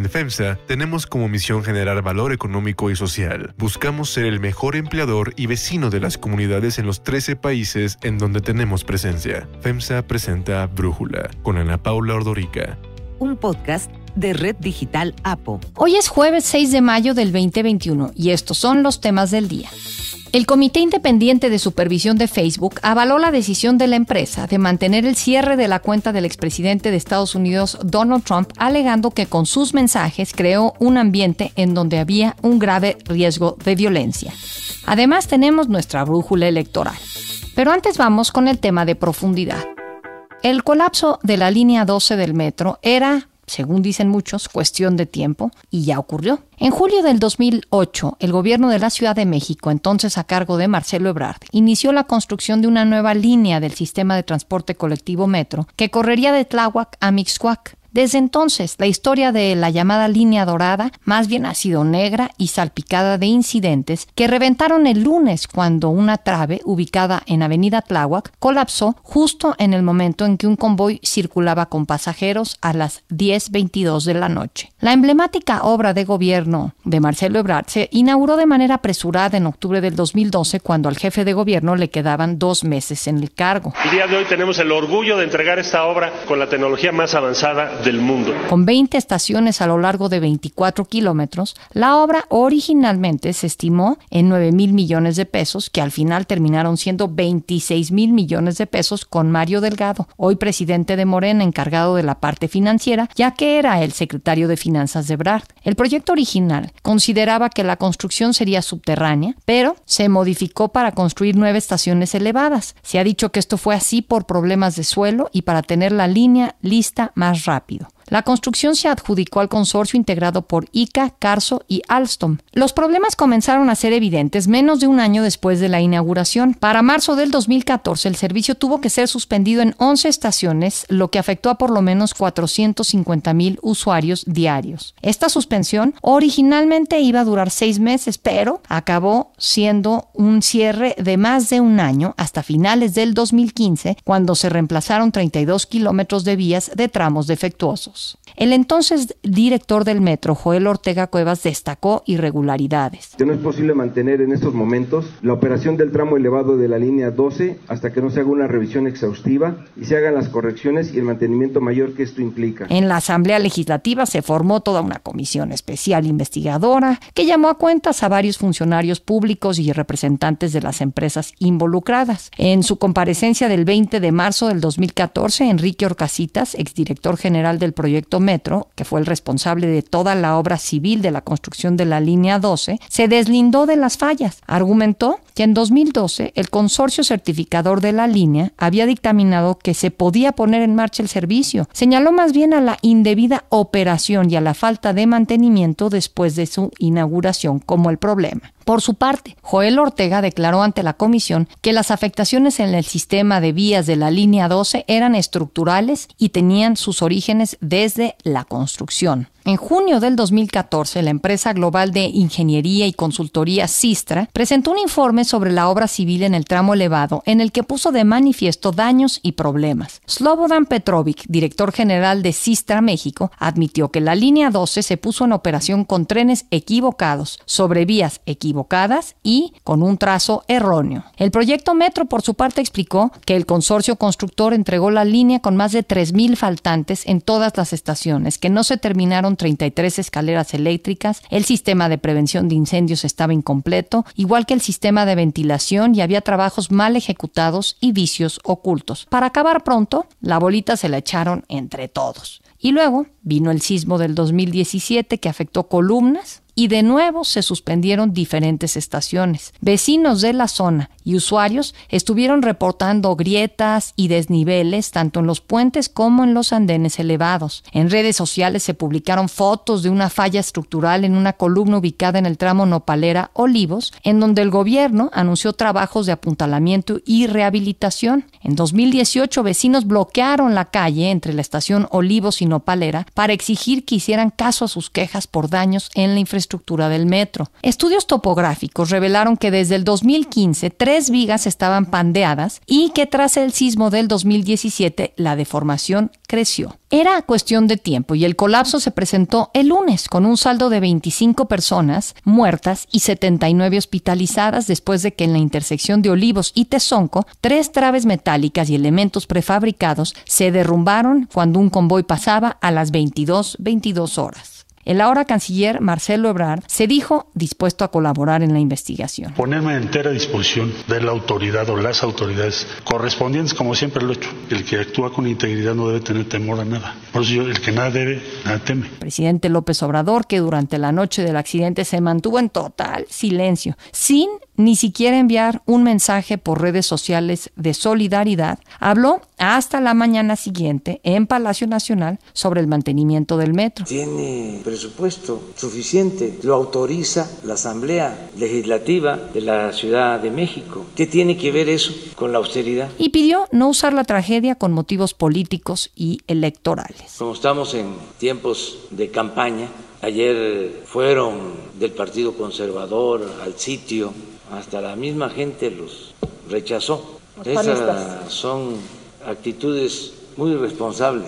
En FEMSA tenemos como misión generar valor económico y social. Buscamos ser el mejor empleador y vecino de las comunidades en los 13 países en donde tenemos presencia. FEMSA presenta Brújula con Ana Paula Ordorica. Un podcast de Red Digital APO. Hoy es jueves 6 de mayo del 2021 y estos son los temas del día. El Comité Independiente de Supervisión de Facebook avaló la decisión de la empresa de mantener el cierre de la cuenta del expresidente de Estados Unidos Donald Trump, alegando que con sus mensajes creó un ambiente en donde había un grave riesgo de violencia. Además tenemos nuestra brújula electoral. Pero antes vamos con el tema de profundidad. El colapso de la línea 12 del metro era según dicen muchos, cuestión de tiempo, y ya ocurrió. En julio del 2008, el gobierno de la Ciudad de México, entonces a cargo de Marcelo Ebrard, inició la construcción de una nueva línea del sistema de transporte colectivo Metro que correría de Tláhuac a Mixcoac. Desde entonces, la historia de la llamada línea dorada más bien ha sido negra y salpicada de incidentes que reventaron el lunes cuando una trave ubicada en Avenida Tláhuac colapsó justo en el momento en que un convoy circulaba con pasajeros a las 10.22 de la noche. La emblemática obra de gobierno de Marcelo Ebrard se inauguró de manera apresurada en octubre del 2012 cuando al jefe de gobierno le quedaban dos meses en el cargo. El día de hoy tenemos el orgullo de entregar esta obra con la tecnología más avanzada del mundo. Con 20 estaciones a lo largo de 24 kilómetros, la obra originalmente se estimó en 9 mil millones de pesos, que al final terminaron siendo 26 mil millones de pesos con Mario Delgado, hoy presidente de Morena, encargado de la parte financiera, ya que era el secretario de Finanzas de Brad. El proyecto original consideraba que la construcción sería subterránea, pero se modificó para construir nueve estaciones elevadas. Se ha dicho que esto fue así por problemas de suelo y para tener la línea lista más rápido. La construcción se adjudicó al consorcio integrado por ICA, Carso y Alstom. Los problemas comenzaron a ser evidentes menos de un año después de la inauguración. Para marzo del 2014, el servicio tuvo que ser suspendido en 11 estaciones, lo que afectó a por lo menos 450 mil usuarios diarios. Esta suspensión originalmente iba a durar seis meses, pero acabó siendo un cierre de más de un año hasta finales del 2015, cuando se reemplazaron 32 kilómetros de vías de tramos defectuosos. El entonces director del metro, Joel Ortega Cuevas, destacó irregularidades. No es posible mantener en estos momentos la operación del tramo elevado de la línea 12 hasta que no se haga una revisión exhaustiva y se hagan las correcciones y el mantenimiento mayor que esto implica. En la Asamblea Legislativa se formó toda una comisión especial investigadora que llamó a cuentas a varios funcionarios públicos y representantes de las empresas involucradas. En su comparecencia del 20 de marzo del 2014, Enrique Orcasitas, exdirector general del proyecto Metro, que fue el responsable de toda la obra civil de la construcción de la línea 12, se deslindó de las fallas. Argumentó en 2012 el consorcio certificador de la línea había dictaminado que se podía poner en marcha el servicio. Señaló más bien a la indebida operación y a la falta de mantenimiento después de su inauguración como el problema. Por su parte, Joel Ortega declaró ante la comisión que las afectaciones en el sistema de vías de la línea 12 eran estructurales y tenían sus orígenes desde la construcción. En junio del 2014, la empresa global de ingeniería y consultoría Sistra presentó un informe sobre la obra civil en el tramo elevado en el que puso de manifiesto daños y problemas. Slobodan Petrovic, director general de Sistra México, admitió que la línea 12 se puso en operación con trenes equivocados, sobre vías equivocadas y con un trazo erróneo. El proyecto Metro, por su parte, explicó que el consorcio constructor entregó la línea con más de 3.000 faltantes en todas las estaciones, que no se terminaron 33 escaleras eléctricas, el sistema de prevención de incendios estaba incompleto, igual que el sistema de ventilación y había trabajos mal ejecutados y vicios ocultos. Para acabar pronto, la bolita se la echaron entre todos. Y luego vino el sismo del 2017 que afectó columnas, y de nuevo se suspendieron diferentes estaciones. Vecinos de la zona y usuarios estuvieron reportando grietas y desniveles tanto en los puentes como en los andenes elevados. En redes sociales se publicaron fotos de una falla estructural en una columna ubicada en el tramo Nopalera Olivos, en donde el gobierno anunció trabajos de apuntalamiento y rehabilitación. En 2018 vecinos bloquearon la calle entre la estación Olivos y Nopalera para exigir que hicieran caso a sus quejas por daños en la infraestructura estructura del metro. Estudios topográficos revelaron que desde el 2015 tres vigas estaban pandeadas y que tras el sismo del 2017 la deformación creció. Era cuestión de tiempo y el colapso se presentó el lunes con un saldo de 25 personas muertas y 79 hospitalizadas después de que en la intersección de Olivos y Tezonco tres traves metálicas y elementos prefabricados se derrumbaron cuando un convoy pasaba a las 22, 22 horas. El ahora canciller Marcelo Ebrard se dijo dispuesto a colaborar en la investigación. Ponerme a entera disposición de la autoridad o las autoridades correspondientes, como siempre lo he hecho. El que actúa con integridad no debe tener temor a nada. Por eso yo, el que nada debe, nada teme. Presidente López Obrador, que durante la noche del accidente se mantuvo en total silencio, sin ni siquiera enviar un mensaje por redes sociales de solidaridad, habló hasta la mañana siguiente en Palacio Nacional sobre el mantenimiento del metro. Tiene presupuesto suficiente, lo autoriza la Asamblea Legislativa de la Ciudad de México. ¿Qué tiene que ver eso con la austeridad? Y pidió no usar la tragedia con motivos políticos y electorales. Como estamos en tiempos de campaña, ayer fueron del Partido Conservador al sitio hasta la misma gente los rechazó. Esas son actitudes muy irresponsables,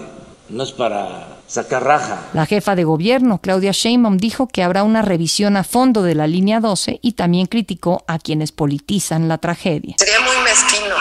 no es para sacar raja. La jefa de gobierno, Claudia Sheinbaum, dijo que habrá una revisión a fondo de la línea 12 y también criticó a quienes politizan la tragedia. Sería muy mezquino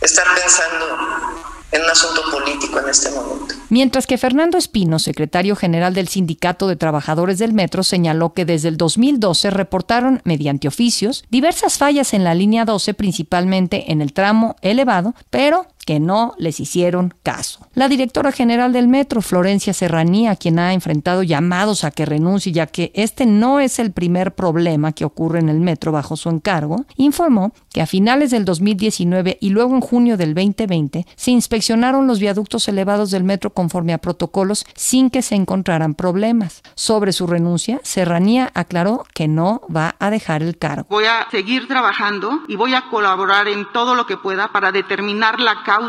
estar pensando en un asunto político en este momento. Mientras que Fernando Espino, secretario general del Sindicato de Trabajadores del Metro, señaló que desde el 2012 reportaron, mediante oficios, diversas fallas en la línea 12, principalmente en el tramo elevado, pero que no les hicieron caso. La directora general del metro, Florencia Serranía, quien ha enfrentado llamados a que renuncie, ya que este no es el primer problema que ocurre en el metro bajo su encargo, informó que a finales del 2019 y luego en junio del 2020 se inspeccionaron los viaductos elevados del metro conforme a protocolos sin que se encontraran problemas. Sobre su renuncia, Serranía aclaró que no va a dejar el cargo. Voy a seguir trabajando y voy a colaborar en todo lo que pueda para determinar la causa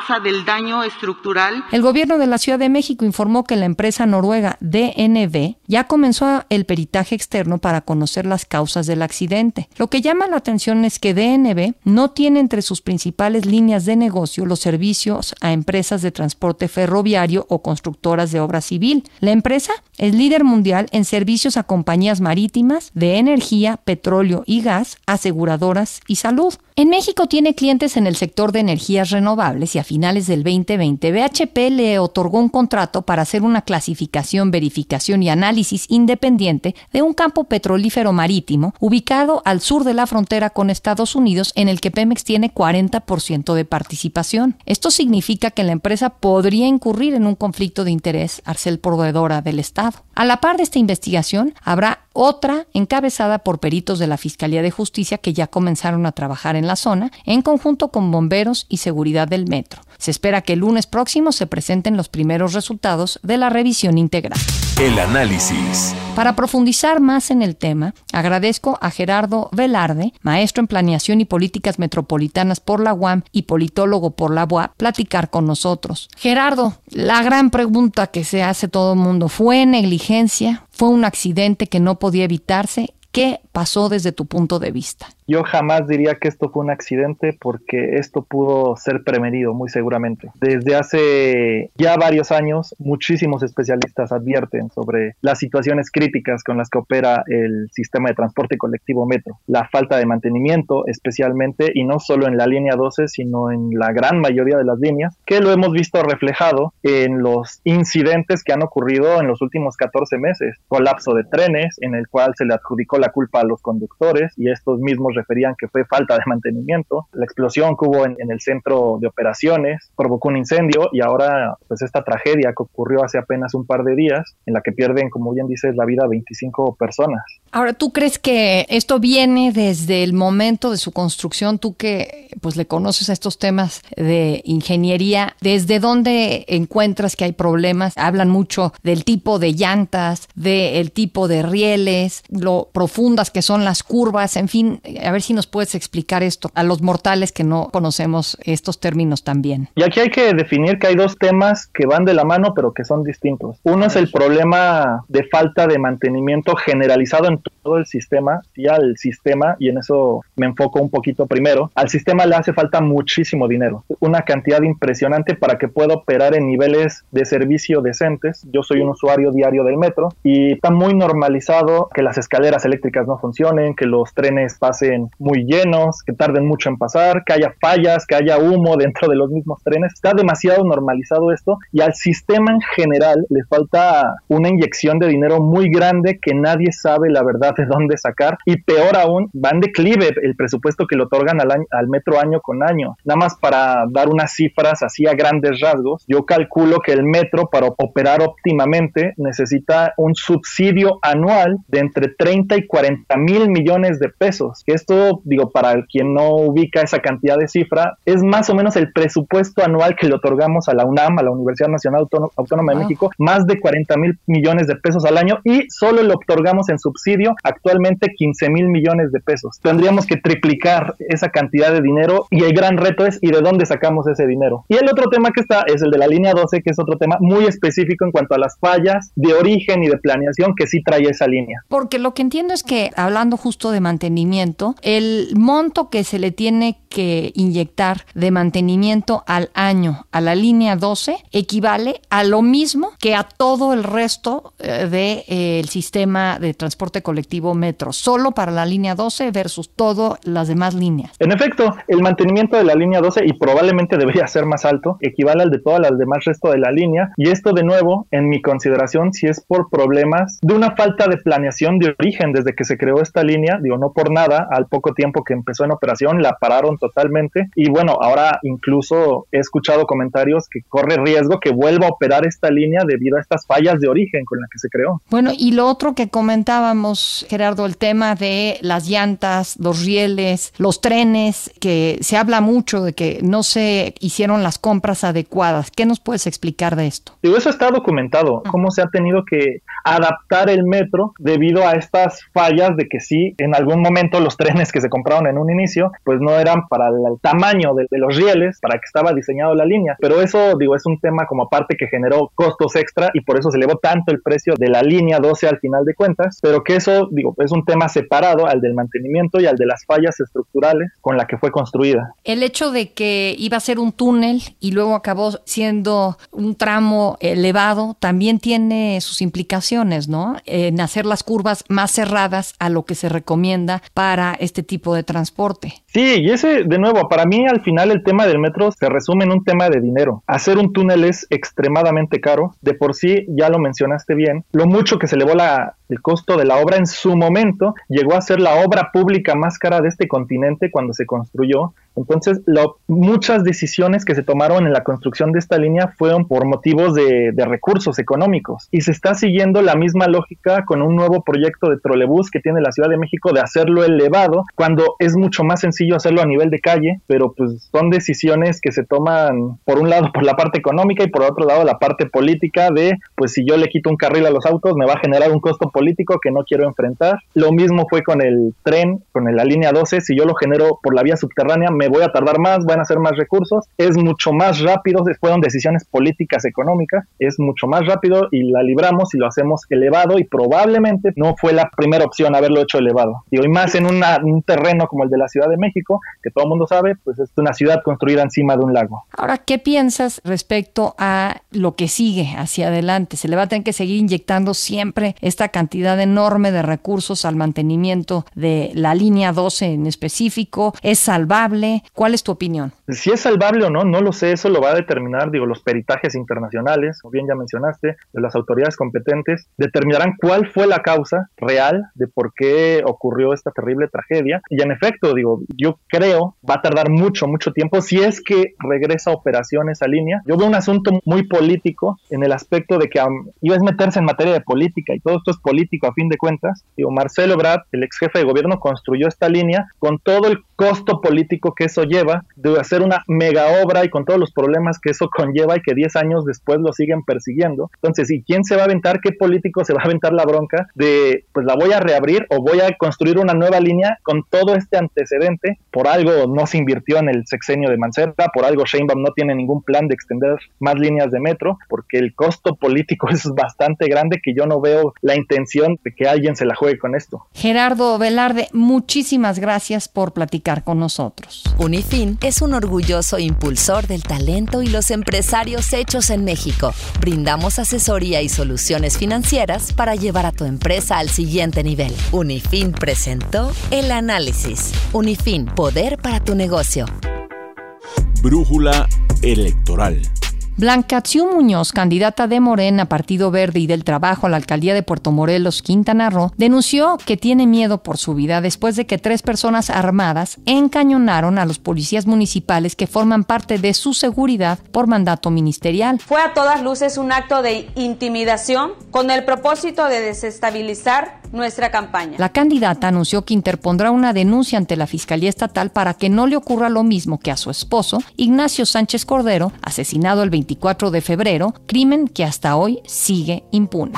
El gobierno de la Ciudad de México informó que la empresa noruega DNB ya comenzó el peritaje externo para conocer las causas del accidente. Lo que llama la atención es que DNB no tiene entre sus principales líneas de negocio los servicios a empresas de transporte ferroviario o constructoras de obra civil. La empresa es líder mundial en servicios a compañías marítimas, de energía, petróleo y gas, aseguradoras y salud. En México tiene clientes en el sector de energías renovables y a finales del 2020 BHP le otorgó un contrato para hacer una clasificación, verificación y análisis independiente de un campo petrolífero marítimo ubicado al sur de la frontera con Estados Unidos en el que Pemex tiene 40% de participación. Esto significa que la empresa podría incurrir en un conflicto de interés al ser proveedora del Estado. A la par de esta investigación, habrá otra encabezada por peritos de la Fiscalía de Justicia que ya comenzaron a trabajar en la zona en conjunto con bomberos y seguridad del metro. Se espera que el lunes próximo se presenten los primeros resultados de la revisión integral. El análisis. Para profundizar más en el tema, agradezco a Gerardo Velarde, maestro en planeación y políticas metropolitanas por la UAM y politólogo por la UAP, platicar con nosotros. Gerardo, la gran pregunta que se hace todo el mundo, ¿fue negligencia? ¿Fue un accidente que no podía evitarse? ¿Qué pasó desde tu punto de vista? Yo jamás diría que esto fue un accidente porque esto pudo ser premedido muy seguramente. Desde hace ya varios años, muchísimos especialistas advierten sobre las situaciones críticas con las que opera el sistema de transporte colectivo metro. La falta de mantenimiento especialmente, y no solo en la línea 12, sino en la gran mayoría de las líneas, que lo hemos visto reflejado en los incidentes que han ocurrido en los últimos 14 meses. Colapso de trenes en el cual se le adjudicó la culpa a los conductores y estos mismos referían que fue falta de mantenimiento. La explosión que hubo en, el centro de operaciones provocó un incendio y ahora pues esta tragedia que ocurrió hace apenas un par de días en la que pierden, como bien dices, la vida 25 personas. Ahora, ¿tú crees que esto viene desde el momento de su construcción? Tú que pues le conoces a estos temas de ingeniería, ¿desde dónde encuentras que hay problemas? Hablan mucho del tipo de llantas, del tipo de rieles, lo profundas que son las curvas, en fin, A ver si nos puedes explicar esto a los mortales que no conocemos estos términos también. Y aquí hay que definir que hay dos temas que van de la mano pero que son distintos. Uno es el problema de falta de mantenimiento generalizado en todo el sistema y al sistema, y en eso me enfoco un poquito primero, al sistema le hace falta muchísimo dinero, una cantidad impresionante para que pueda operar en niveles de servicio decentes. Yo soy un usuario diario del metro y está muy normalizado que las escaleras eléctricas no funcionen, que los trenes pasen muy llenos, que tarden mucho en pasar, que haya fallas, que haya humo dentro de los mismos trenes. Está demasiado normalizado esto y al sistema en general le falta una inyección de dinero muy grande que nadie sabe la verdad de dónde sacar y peor aún, va en declive el presupuesto que le otorgan al, al metro año con año. Nada más para dar unas cifras así a grandes rasgos, yo calculo que el metro para operar óptimamente necesita un subsidio anual de entre 30 y 40 mil millones de pesos. Esto, digo, para quien no ubica esa cantidad de cifra, es más o menos el presupuesto anual que le otorgamos a la UNAM, a la Universidad Nacional Autónoma de México, más de 40 mil millones de pesos al año y solo le otorgamos en subsidio actualmente 15 mil millones de pesos. Tendríamos que triplicar esa cantidad de dinero y el gran reto es ¿y de dónde sacamos ese dinero? Y el otro tema que está es el de la línea 12, que es otro tema muy específico en cuanto a las fallas de origen y de planeación que sí trae esa línea. Porque lo que entiendo es que, hablando justo de mantenimiento, el monto que se le tiene que inyectar de mantenimiento al año a la línea 12 equivale a lo mismo que a todo el resto del de, eh, sistema de transporte colectivo metro, solo para la línea 12 versus todas las demás líneas. En efecto, el mantenimiento de la línea 12, y probablemente debería ser más alto, equivale al de todas las demás resto de la línea, y esto de nuevo, en mi consideración, si es por problemas de una falta de planeación de origen desde que se creó esta línea, digo, no por nada, al poco tiempo que empezó en operación, la pararon totalmente, y bueno, ahora incluso he escuchado comentarios que corre riesgo que vuelva a operar esta línea debido a estas fallas de origen con la que se creó. Bueno, y lo otro que comentábamos, Gerardo, el tema de las llantas, los rieles, los trenes, que se habla mucho de que no se hicieron las compras adecuadas. ¿Qué nos puedes explicar de esto? Digo, eso está documentado, cómo se ha tenido que adaptar el metro debido a estas fallas de que sí, en algún momento los trenes que se compraron en un inicio, pues no eran para el, tamaño de, los rieles, para que estaba diseñado la línea. Pero eso, digo, es un tema como aparte que generó costos extra y por eso se elevó tanto el precio de la línea 12 al final de cuentas, pero que eso, digo, es un tema separado al del mantenimiento y al de las fallas estructurales con la que fue construida. El hecho de que iba a ser un túnel y luego acabó siendo un tramo elevado también tiene sus implicaciones, ¿no? En hacer las curvas más cerradas a lo que se recomienda para este tipo de transporte. Sí, y ese, de nuevo, para mí al final el tema del metro se resume en un tema de dinero. Hacer un túnel es extremadamente caro, de por sí ya lo mencionaste bien, lo mucho que se elevó la, el costo de la obra en su momento llegó a ser la obra pública más cara de este continente cuando se construyó. Entonces, muchas decisiones que se tomaron en la construcción de esta línea fueron por motivos de, de, recursos económicos. Y se está siguiendo la misma lógica con un nuevo proyecto de trolebús que tiene la Ciudad de México de hacerlo elevado, cuando es mucho más sencillo hacerlo a nivel de calle, pero pues son decisiones que se toman por un lado por la parte económica y por otro lado la parte política de, pues si yo le quito un carril a los autos, me va a generar un costo político que no quiero enfrentar. Lo mismo fue con el tren, con la línea 12, si yo lo genero por la vía subterránea, me voy a tardar más, van a ser más recursos, es mucho más rápido, fueron decisiones políticas, económicas, es mucho más rápido y la libramos y lo hacemos elevado y probablemente no fue la primera opción haberlo hecho elevado. Y hoy más en un terreno como el de la Ciudad de México, que todo el mundo sabe, pues es una ciudad construida encima de un lago. Ahora, ¿qué piensas respecto a lo que sigue hacia adelante? ¿Se le va a tener que seguir inyectando siempre esta cantidad enorme de recursos al mantenimiento de la línea 12 en específico? ¿Es salvable? ¿Cuál es tu opinión? Si es salvable o no, no lo sé, eso lo va a determinar, digo, los peritajes internacionales, como bien ya mencionaste, de las autoridades competentes, determinarán cuál fue la causa real de por qué ocurrió esta terrible tragedia. Y en efecto, digo, yo creo va a tardar mucho, mucho tiempo si es que regresa operación esa línea. Yo veo un asunto muy político en el aspecto de que iba a meterse en materia de política y todo esto es político a fin de cuentas. Digo, Marcelo Brad, el ex jefe de gobierno, construyó esta línea con todo el costo político que eso lleva de hacer una mega obra y con todos los problemas que eso conlleva y que 10 años después lo siguen persiguiendo. Entonces, ¿y quién se va a aventar? ¿Qué político se va a aventar la bronca de, pues la voy a reabrir o voy a construir una nueva línea con todo este antecedente? Por algo no se invirtió en el sexenio de Mancera, por algo Sheinbaum no tiene ningún plan de extender más líneas de metro, porque el costo político es bastante grande que yo no veo la intención de que alguien se la juegue con esto. Gerardo Velarde, muchísimas gracias por platicar con nosotros. Unifin es un orgulloso impulsor del talento y los empresarios hechos en México. Brindamos asesoría y soluciones financieras para llevar a tu empresa al siguiente nivel. Unifin presentó el análisis. Unifin, poder para tu negocio. Brújula electoral. Blanca Muñoz, candidata de Morena, Partido Verde y del Trabajo a la alcaldía de Puerto Morelos, Quintana Roo, denunció que tiene miedo por su vida después de que tres personas armadas encañonaron a los policías municipales que forman parte de su seguridad por mandato ministerial. Fue a todas luces un acto de intimidación con el propósito de desestabilizar nuestra campaña. La candidata anunció que interpondrá una denuncia ante la Fiscalía Estatal para que no le ocurra lo mismo que a su esposo, Ignacio Sánchez Cordero, asesinado el 24 de febrero, crimen que hasta hoy sigue impune.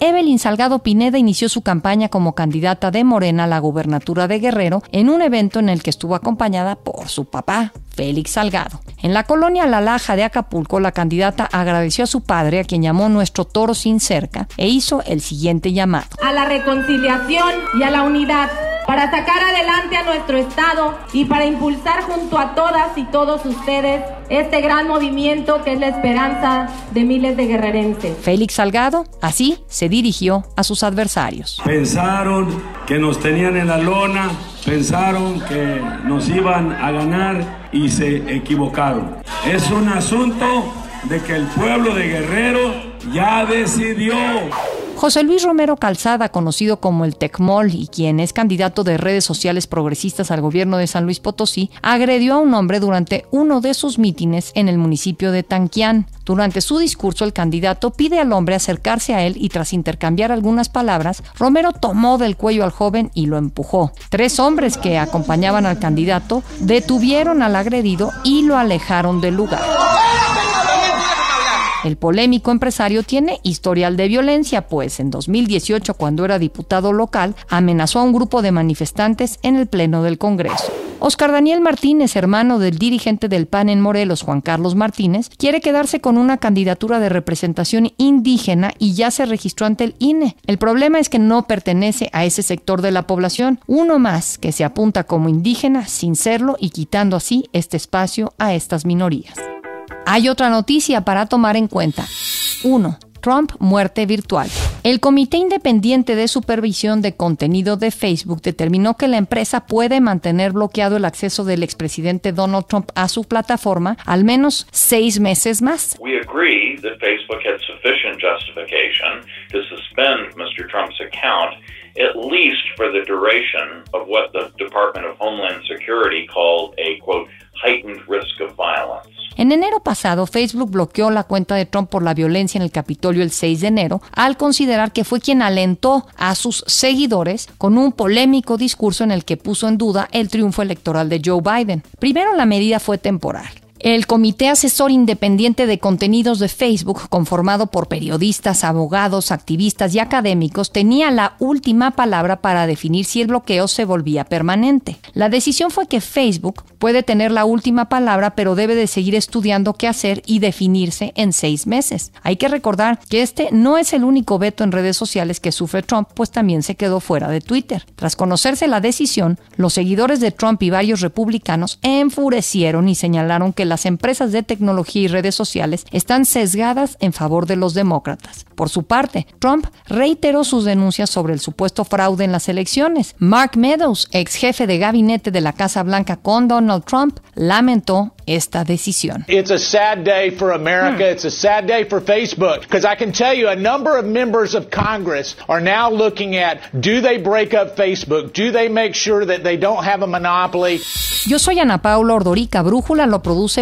Evelyn Salgado Pineda inició su campaña como candidata de Morena a la gubernatura de Guerrero en un evento en el que estuvo acompañada por su papá, Félix Salgado. En la colonia La Laja de Acapulco, la candidata agradeció a su padre, a quien llamó nuestro toro sin cerca, e hizo el siguiente llamado. A la reconciliación y a la unidad para sacar adelante a nuestro Estado y para impulsar junto a todas y todos ustedes este gran movimiento que es la esperanza de miles de guerrerenses. Félix Salgado así se dirigió a sus adversarios. Pensaron que nos tenían en la lona, pensaron que nos iban a ganar y se equivocaron. Es un asunto de que el pueblo de Guerrero ya decidió. José Luis Romero Calzada, conocido como el Tecmol y quien es candidato de redes sociales progresistas al gobierno de San Luis Potosí, agredió a un hombre durante uno de sus mítines en el municipio de Tanquián. Durante su discurso, el candidato pide al hombre acercarse a él y tras intercambiar algunas palabras, Romero tomó del cuello al joven y lo empujó. Tres hombres que acompañaban al candidato detuvieron al agredido y lo alejaron del lugar. El polémico empresario tiene historial de violencia, pues en 2018, cuando era diputado local, amenazó a un grupo de manifestantes en el Pleno del Congreso. Oscar Daniel Martínez, hermano del dirigente del PAN en Morelos, Juan Carlos Martínez, quiere quedarse con una candidatura de representación indígena y ya se registró ante el INE. El problema es que no pertenece a ese sector de la población, uno más que se apunta como indígena sin serlo y quitando así este espacio a estas minorías. Hay otra noticia para tomar en cuenta. 1. Trump muerte virtual. El Comité Independiente de Supervisión de Contenido de Facebook determinó que la empresa puede mantener bloqueado el acceso del expresidente Donald Trump a su plataforma al menos seis meses más. We agree that Facebook had sufficient justification to suspend Mr. Trump's account at least for the duration of what the Department of Homeland Security called a quote heightened risk of violence. En enero pasado, Facebook bloqueó la cuenta de Trump por la violencia en el Capitolio el 6 de enero, al considerar que fue quien alentó a sus seguidores con un polémico discurso en el que puso en duda el triunfo electoral de Joe Biden. Primero, la medida fue temporal. El Comité Asesor Independiente de Contenidos de Facebook, conformado por periodistas, abogados, activistas y académicos, tenía la última palabra para definir si el bloqueo se volvía permanente. La decisión fue que Facebook puede tener la última palabra, pero debe de seguir estudiando qué hacer y definirse en seis meses. Hay que recordar que este no es el único veto en redes sociales que sufre Trump, pues también se quedó fuera de Twitter. Tras conocerse la decisión, los seguidores de Trump y varios republicanos enfurecieron y señalaron que las empresas de tecnología y redes sociales están sesgadas en favor de los demócratas. Por su parte, Trump reiteró sus denuncias sobre el supuesto fraude en las elecciones. Mark Meadows, ex jefe de gabinete de la Casa Blanca con Donald Trump, lamentó esta decisión. It's a sad day for America. It's a sad day for Facebook because I can tell you a number of members of Congress are now looking at do they break up Facebook? Do they make sure that they don't have a monopoly? Yo soy Ana Paula Ordorica. Brújula lo produce